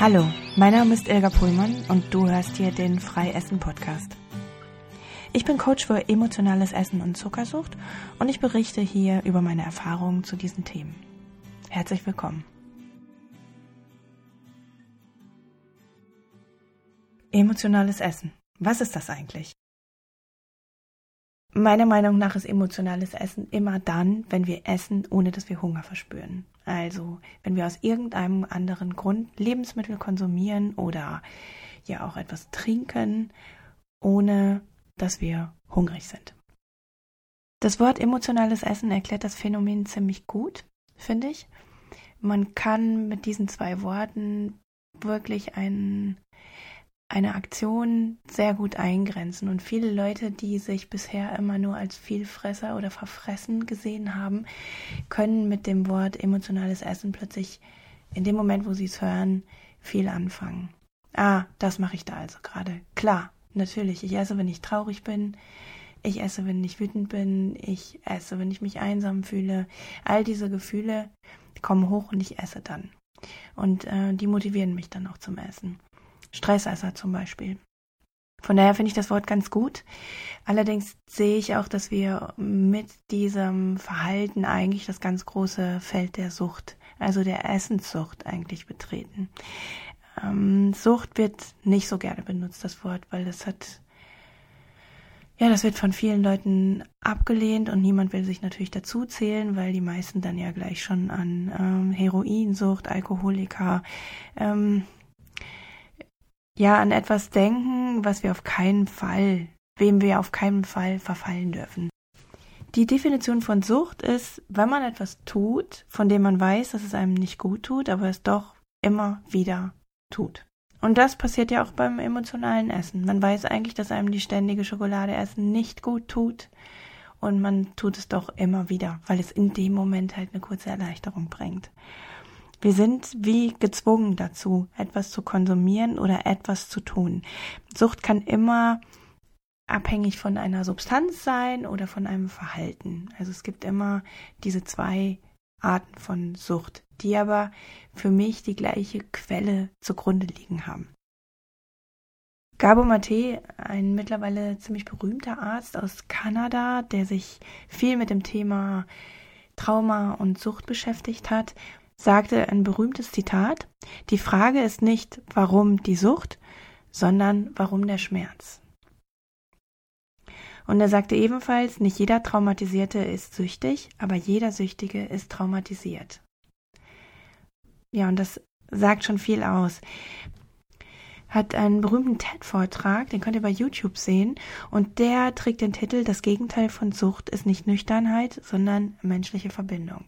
Hallo, mein Name ist Ilga Pullmann und du hörst hier den Freiessen Podcast. Ich bin Coach für emotionales Essen und Zuckersucht und ich berichte hier über meine Erfahrungen zu diesen Themen. Herzlich willkommen. Emotionales Essen. Was ist das eigentlich? Meiner Meinung nach ist emotionales Essen immer dann, wenn wir essen, ohne dass wir Hunger verspüren. Also, wenn wir aus irgendeinem anderen Grund Lebensmittel konsumieren oder ja auch etwas trinken, ohne dass wir hungrig sind. Das Wort emotionales Essen erklärt das Phänomen ziemlich gut, finde ich. Man kann mit diesen zwei Worten wirklich einen eine Aktion sehr gut eingrenzen. Und viele Leute, die sich bisher immer nur als Vielfresser oder Verfressen gesehen haben, können mit dem Wort emotionales Essen plötzlich in dem Moment, wo sie es hören, viel anfangen. Ah, das mache ich da also gerade. Klar, natürlich. Ich esse, wenn ich traurig bin. Ich esse, wenn ich wütend bin. Ich esse, wenn ich mich einsam fühle. All diese Gefühle kommen hoch und ich esse dann. Und äh, die motivieren mich dann auch zum Essen. Stressesser zum Beispiel. Von daher finde ich das Wort ganz gut. Allerdings sehe ich auch, dass wir mit diesem Verhalten eigentlich das ganz große Feld der Sucht, also der Essenssucht eigentlich betreten. Ähm, Sucht wird nicht so gerne benutzt, das Wort, weil das hat, ja, das wird von vielen Leuten abgelehnt und niemand will sich natürlich dazu zählen, weil die meisten dann ja gleich schon an ähm, Heroinsucht, Alkoholiker, ähm, ja an etwas denken, was wir auf keinen Fall, wem wir auf keinen Fall verfallen dürfen. Die Definition von Sucht ist, wenn man etwas tut, von dem man weiß, dass es einem nicht gut tut, aber es doch immer wieder tut. Und das passiert ja auch beim emotionalen Essen. Man weiß eigentlich, dass einem die ständige Schokolade essen nicht gut tut. Und man tut es doch immer wieder, weil es in dem Moment halt eine kurze Erleichterung bringt. Wir sind wie gezwungen dazu, etwas zu konsumieren oder etwas zu tun. Sucht kann immer abhängig von einer Substanz sein oder von einem Verhalten. Also es gibt immer diese zwei Arten von Sucht, die aber für mich die gleiche Quelle zugrunde liegen haben. Gabo Mate, ein mittlerweile ziemlich berühmter Arzt aus Kanada, der sich viel mit dem Thema Trauma und Sucht beschäftigt hat sagte ein berühmtes Zitat, die Frage ist nicht, warum die Sucht, sondern warum der Schmerz. Und er sagte ebenfalls, nicht jeder Traumatisierte ist süchtig, aber jeder Süchtige ist traumatisiert. Ja, und das sagt schon viel aus. Hat einen berühmten TED-Vortrag, den könnt ihr bei YouTube sehen, und der trägt den Titel Das Gegenteil von Sucht ist nicht Nüchternheit, sondern menschliche Verbindung.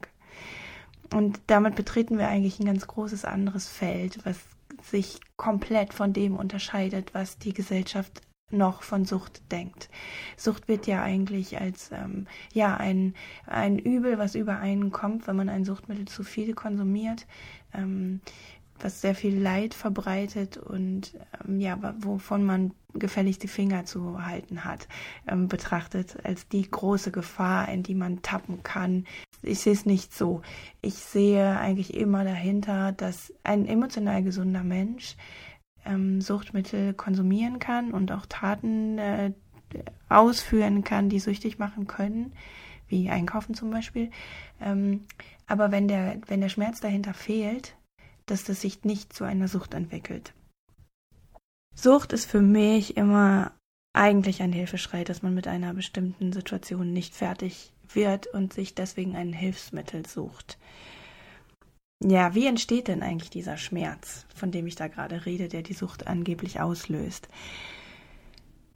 Und damit betreten wir eigentlich ein ganz großes anderes Feld, was sich komplett von dem unterscheidet, was die Gesellschaft noch von Sucht denkt. Sucht wird ja eigentlich als ähm, ja ein, ein Übel, was über einen kommt, wenn man ein Suchtmittel zu viel konsumiert, ähm, was sehr viel Leid verbreitet und ähm, ja, wovon man gefälligst die Finger zu halten hat, ähm, betrachtet als die große Gefahr, in die man tappen kann. Ich sehe es nicht so. Ich sehe eigentlich immer dahinter, dass ein emotional gesunder Mensch ähm, Suchtmittel konsumieren kann und auch Taten äh, ausführen kann, die süchtig machen können, wie Einkaufen zum Beispiel. Ähm, aber wenn der, wenn der Schmerz dahinter fehlt, dass das sich nicht zu einer Sucht entwickelt. Sucht ist für mich immer eigentlich ein Hilfeschrei, dass man mit einer bestimmten Situation nicht fertig wird und sich deswegen ein Hilfsmittel sucht. Ja, wie entsteht denn eigentlich dieser Schmerz, von dem ich da gerade rede, der die Sucht angeblich auslöst?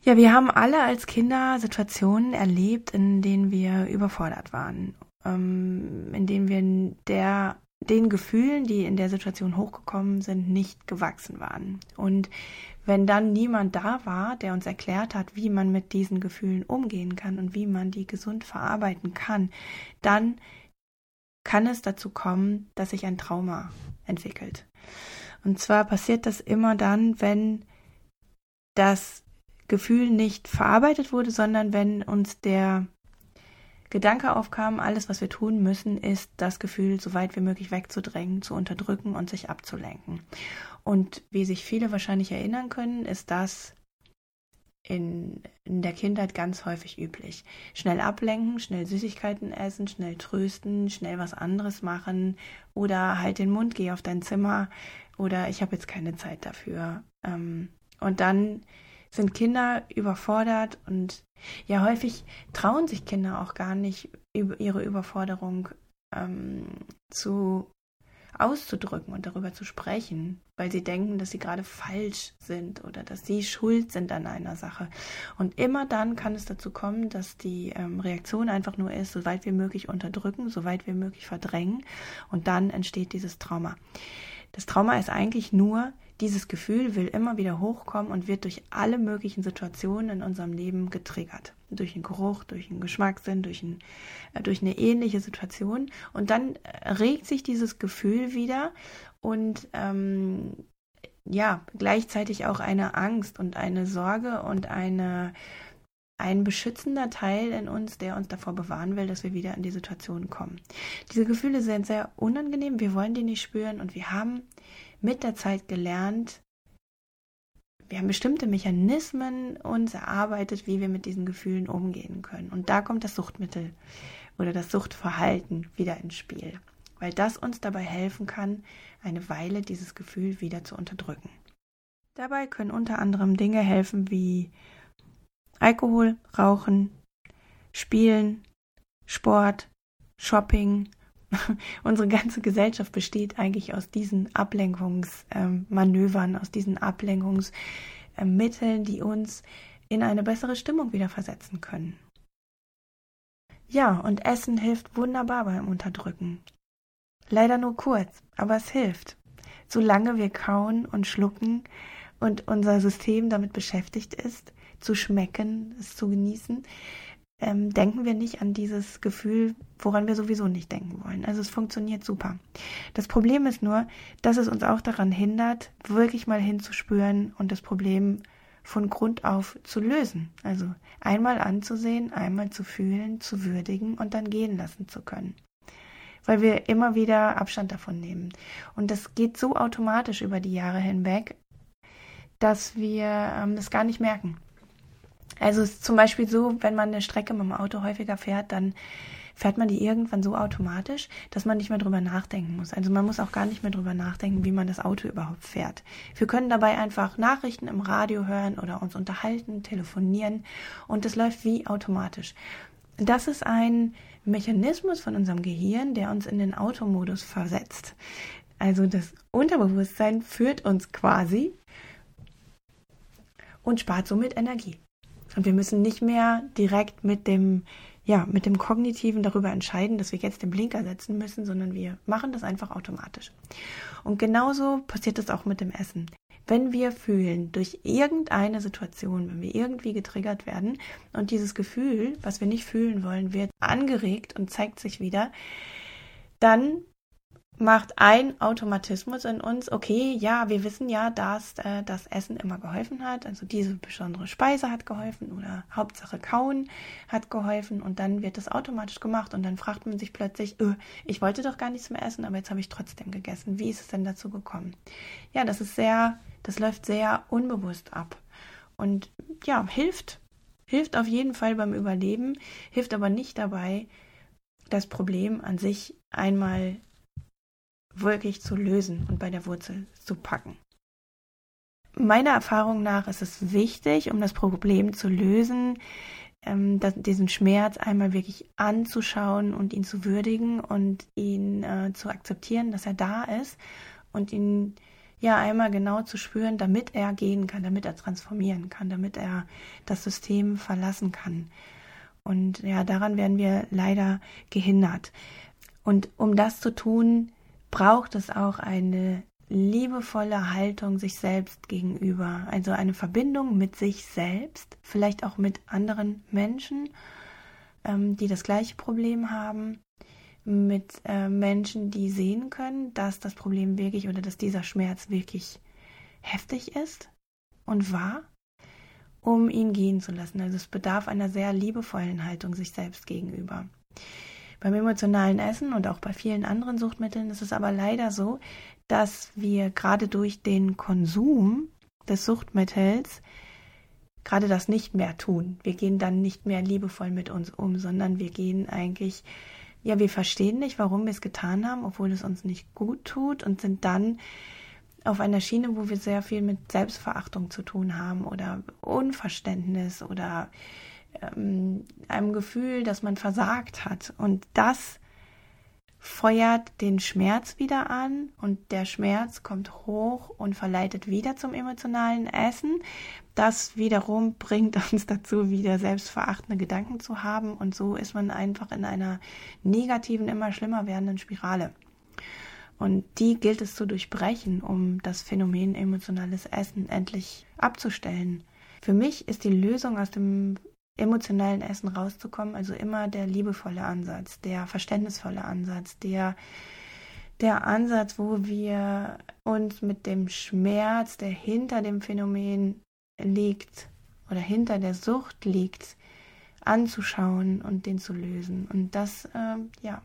Ja, wir haben alle als Kinder Situationen erlebt, in denen wir überfordert waren, ähm, in denen wir der den Gefühlen, die in der Situation hochgekommen sind, nicht gewachsen waren. Und wenn dann niemand da war, der uns erklärt hat, wie man mit diesen Gefühlen umgehen kann und wie man die gesund verarbeiten kann, dann kann es dazu kommen, dass sich ein Trauma entwickelt. Und zwar passiert das immer dann, wenn das Gefühl nicht verarbeitet wurde, sondern wenn uns der Gedanke aufkam, alles, was wir tun müssen, ist, das Gefühl so weit wie möglich wegzudrängen, zu unterdrücken und sich abzulenken. Und wie sich viele wahrscheinlich erinnern können, ist das in, in der Kindheit ganz häufig üblich. Schnell ablenken, schnell Süßigkeiten essen, schnell trösten, schnell was anderes machen oder halt den Mund, geh auf dein Zimmer oder ich habe jetzt keine Zeit dafür. Ähm, und dann sind Kinder überfordert und ja, häufig trauen sich Kinder auch gar nicht, ihre Überforderung ähm, zu auszudrücken und darüber zu sprechen, weil sie denken, dass sie gerade falsch sind oder dass sie schuld sind an einer Sache. Und immer dann kann es dazu kommen, dass die ähm, Reaktion einfach nur ist, so weit wie möglich unterdrücken, so weit wie möglich verdrängen und dann entsteht dieses Trauma. Das Trauma ist eigentlich nur, dieses Gefühl will immer wieder hochkommen und wird durch alle möglichen Situationen in unserem Leben getriggert. Durch einen Geruch, durch einen Geschmackssinn, durch, ein, äh, durch eine ähnliche Situation. Und dann äh, regt sich dieses Gefühl wieder und ähm, ja, gleichzeitig auch eine Angst und eine Sorge und eine ein beschützender Teil in uns, der uns davor bewahren will, dass wir wieder in die Situation kommen. Diese Gefühle sind sehr unangenehm, wir wollen die nicht spüren und wir haben mit der Zeit gelernt, wir haben bestimmte Mechanismen uns erarbeitet, wie wir mit diesen Gefühlen umgehen können. Und da kommt das Suchtmittel oder das Suchtverhalten wieder ins Spiel, weil das uns dabei helfen kann, eine Weile dieses Gefühl wieder zu unterdrücken. Dabei können unter anderem Dinge helfen wie Alkohol, Rauchen, Spielen, Sport, Shopping. Unsere ganze Gesellschaft besteht eigentlich aus diesen Ablenkungsmanövern, aus diesen Ablenkungsmitteln, die uns in eine bessere Stimmung wieder versetzen können. Ja, und Essen hilft wunderbar beim Unterdrücken. Leider nur kurz, aber es hilft. Solange wir kauen und schlucken und unser System damit beschäftigt ist, zu schmecken, es zu genießen, ähm, denken wir nicht an dieses Gefühl, woran wir sowieso nicht denken wollen. Also es funktioniert super. Das Problem ist nur, dass es uns auch daran hindert, wirklich mal hinzuspüren und das Problem von Grund auf zu lösen. Also einmal anzusehen, einmal zu fühlen, zu würdigen und dann gehen lassen zu können. Weil wir immer wieder Abstand davon nehmen. Und das geht so automatisch über die Jahre hinweg, dass wir ähm, das gar nicht merken. Also es ist zum Beispiel so, wenn man eine Strecke mit dem Auto häufiger fährt, dann fährt man die irgendwann so automatisch, dass man nicht mehr drüber nachdenken muss. Also man muss auch gar nicht mehr drüber nachdenken, wie man das Auto überhaupt fährt. Wir können dabei einfach Nachrichten im Radio hören oder uns unterhalten, telefonieren und das läuft wie automatisch. Das ist ein Mechanismus von unserem Gehirn, der uns in den Automodus versetzt. Also das Unterbewusstsein führt uns quasi und spart somit Energie. Und wir müssen nicht mehr direkt mit dem, ja, mit dem Kognitiven darüber entscheiden, dass wir jetzt den Blinker setzen müssen, sondern wir machen das einfach automatisch. Und genauso passiert es auch mit dem Essen. Wenn wir fühlen, durch irgendeine Situation, wenn wir irgendwie getriggert werden und dieses Gefühl, was wir nicht fühlen wollen, wird angeregt und zeigt sich wieder, dann macht ein Automatismus in uns, okay, ja, wir wissen ja, dass äh, das Essen immer geholfen hat, also diese besondere Speise hat geholfen oder Hauptsache Kauen hat geholfen und dann wird das automatisch gemacht und dann fragt man sich plötzlich, öh, ich wollte doch gar nichts mehr essen, aber jetzt habe ich trotzdem gegessen. Wie ist es denn dazu gekommen? Ja, das ist sehr, das läuft sehr unbewusst ab und ja, hilft, hilft auf jeden Fall beim Überleben, hilft aber nicht dabei, das Problem an sich einmal wirklich zu lösen und bei der Wurzel zu packen. Meiner Erfahrung nach ist es wichtig, um das Problem zu lösen, ähm, diesen Schmerz einmal wirklich anzuschauen und ihn zu würdigen und ihn äh, zu akzeptieren, dass er da ist und ihn ja einmal genau zu spüren, damit er gehen kann, damit er transformieren kann, damit er das System verlassen kann. Und ja, daran werden wir leider gehindert. Und um das zu tun, braucht es auch eine liebevolle Haltung sich selbst gegenüber, also eine Verbindung mit sich selbst, vielleicht auch mit anderen Menschen, ähm, die das gleiche Problem haben, mit äh, Menschen, die sehen können, dass das Problem wirklich oder dass dieser Schmerz wirklich heftig ist und wahr, um ihn gehen zu lassen. Also es bedarf einer sehr liebevollen Haltung sich selbst gegenüber. Beim emotionalen Essen und auch bei vielen anderen Suchtmitteln ist es aber leider so, dass wir gerade durch den Konsum des Suchtmittels gerade das nicht mehr tun. Wir gehen dann nicht mehr liebevoll mit uns um, sondern wir gehen eigentlich, ja, wir verstehen nicht, warum wir es getan haben, obwohl es uns nicht gut tut und sind dann auf einer Schiene, wo wir sehr viel mit Selbstverachtung zu tun haben oder Unverständnis oder ähm, einem Gefühl, dass man versagt hat. Und das feuert den Schmerz wieder an und der Schmerz kommt hoch und verleitet wieder zum emotionalen Essen. Das wiederum bringt uns dazu, wieder selbstverachtende Gedanken zu haben und so ist man einfach in einer negativen, immer schlimmer werdenden Spirale. Und die gilt es zu durchbrechen, um das Phänomen emotionales Essen endlich abzustellen. Für mich ist die Lösung aus dem emotionalen Essen rauszukommen. Also immer der liebevolle Ansatz, der verständnisvolle Ansatz, der, der Ansatz, wo wir uns mit dem Schmerz, der hinter dem Phänomen liegt oder hinter der Sucht liegt, anzuschauen und den zu lösen. Und das, äh, ja,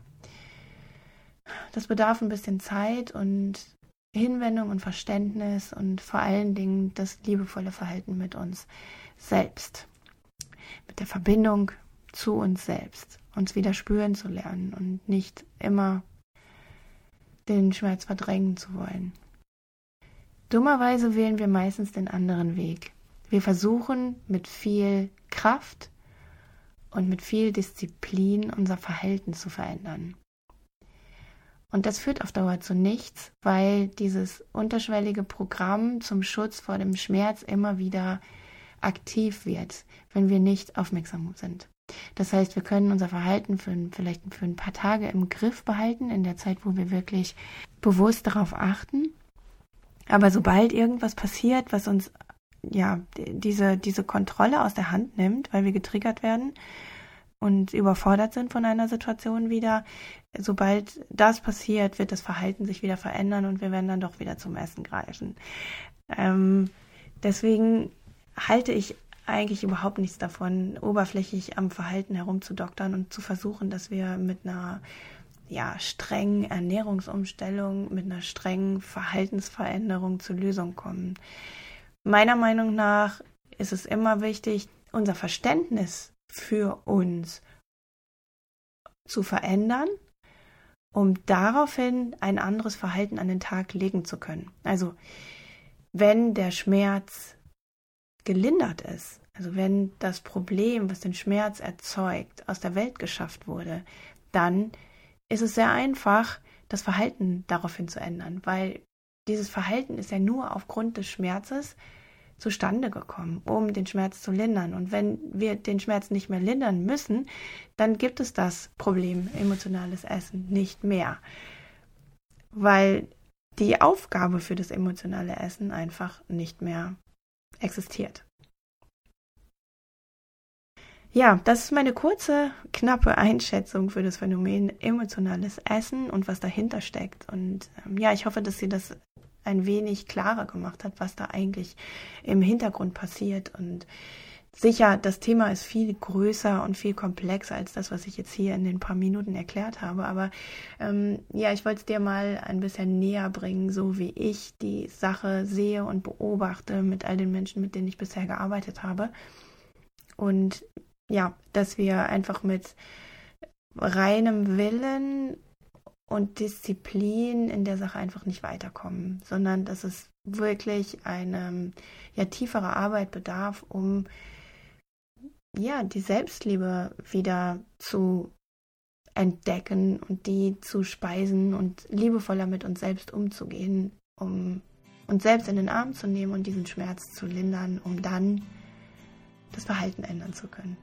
das bedarf ein bisschen Zeit und Hinwendung und Verständnis und vor allen Dingen das liebevolle Verhalten mit uns selbst mit der Verbindung zu uns selbst, uns wieder spüren zu lernen und nicht immer den Schmerz verdrängen zu wollen. Dummerweise wählen wir meistens den anderen Weg. Wir versuchen mit viel Kraft und mit viel Disziplin unser Verhalten zu verändern. Und das führt auf Dauer zu nichts, weil dieses unterschwellige Programm zum Schutz vor dem Schmerz immer wieder aktiv wird, wenn wir nicht aufmerksam sind. Das heißt, wir können unser Verhalten für, vielleicht für ein paar Tage im Griff behalten, in der Zeit, wo wir wirklich bewusst darauf achten. Aber sobald irgendwas passiert, was uns ja diese, diese Kontrolle aus der Hand nimmt, weil wir getriggert werden und überfordert sind von einer Situation wieder, sobald das passiert, wird das Verhalten sich wieder verändern und wir werden dann doch wieder zum Essen greifen. Ähm, deswegen halte ich eigentlich überhaupt nichts davon, oberflächlich am Verhalten herumzudoktern und zu versuchen, dass wir mit einer ja, strengen Ernährungsumstellung, mit einer strengen Verhaltensveränderung zur Lösung kommen. Meiner Meinung nach ist es immer wichtig, unser Verständnis für uns zu verändern, um daraufhin ein anderes Verhalten an den Tag legen zu können. Also wenn der Schmerz gelindert ist, also wenn das Problem, was den Schmerz erzeugt, aus der Welt geschafft wurde, dann ist es sehr einfach, das Verhalten daraufhin zu ändern, weil dieses Verhalten ist ja nur aufgrund des Schmerzes zustande gekommen, um den Schmerz zu lindern. Und wenn wir den Schmerz nicht mehr lindern müssen, dann gibt es das Problem emotionales Essen nicht mehr, weil die Aufgabe für das emotionale Essen einfach nicht mehr existiert. Ja, das ist meine kurze, knappe Einschätzung für das Phänomen emotionales Essen und was dahinter steckt. Und ähm, ja, ich hoffe, dass sie das ein wenig klarer gemacht hat, was da eigentlich im Hintergrund passiert. Und sicher, das Thema ist viel größer und viel komplexer als das, was ich jetzt hier in den paar Minuten erklärt habe. Aber ähm, ja, ich wollte es dir mal ein bisschen näher bringen, so wie ich die Sache sehe und beobachte mit all den Menschen, mit denen ich bisher gearbeitet habe. Und ja, dass wir einfach mit reinem Willen und Disziplin in der Sache einfach nicht weiterkommen, sondern dass es wirklich eine ja, tiefere Arbeit bedarf, um ja, die Selbstliebe wieder zu entdecken und die zu speisen und liebevoller mit uns selbst umzugehen, um uns selbst in den Arm zu nehmen und diesen Schmerz zu lindern, um dann das Verhalten ändern zu können.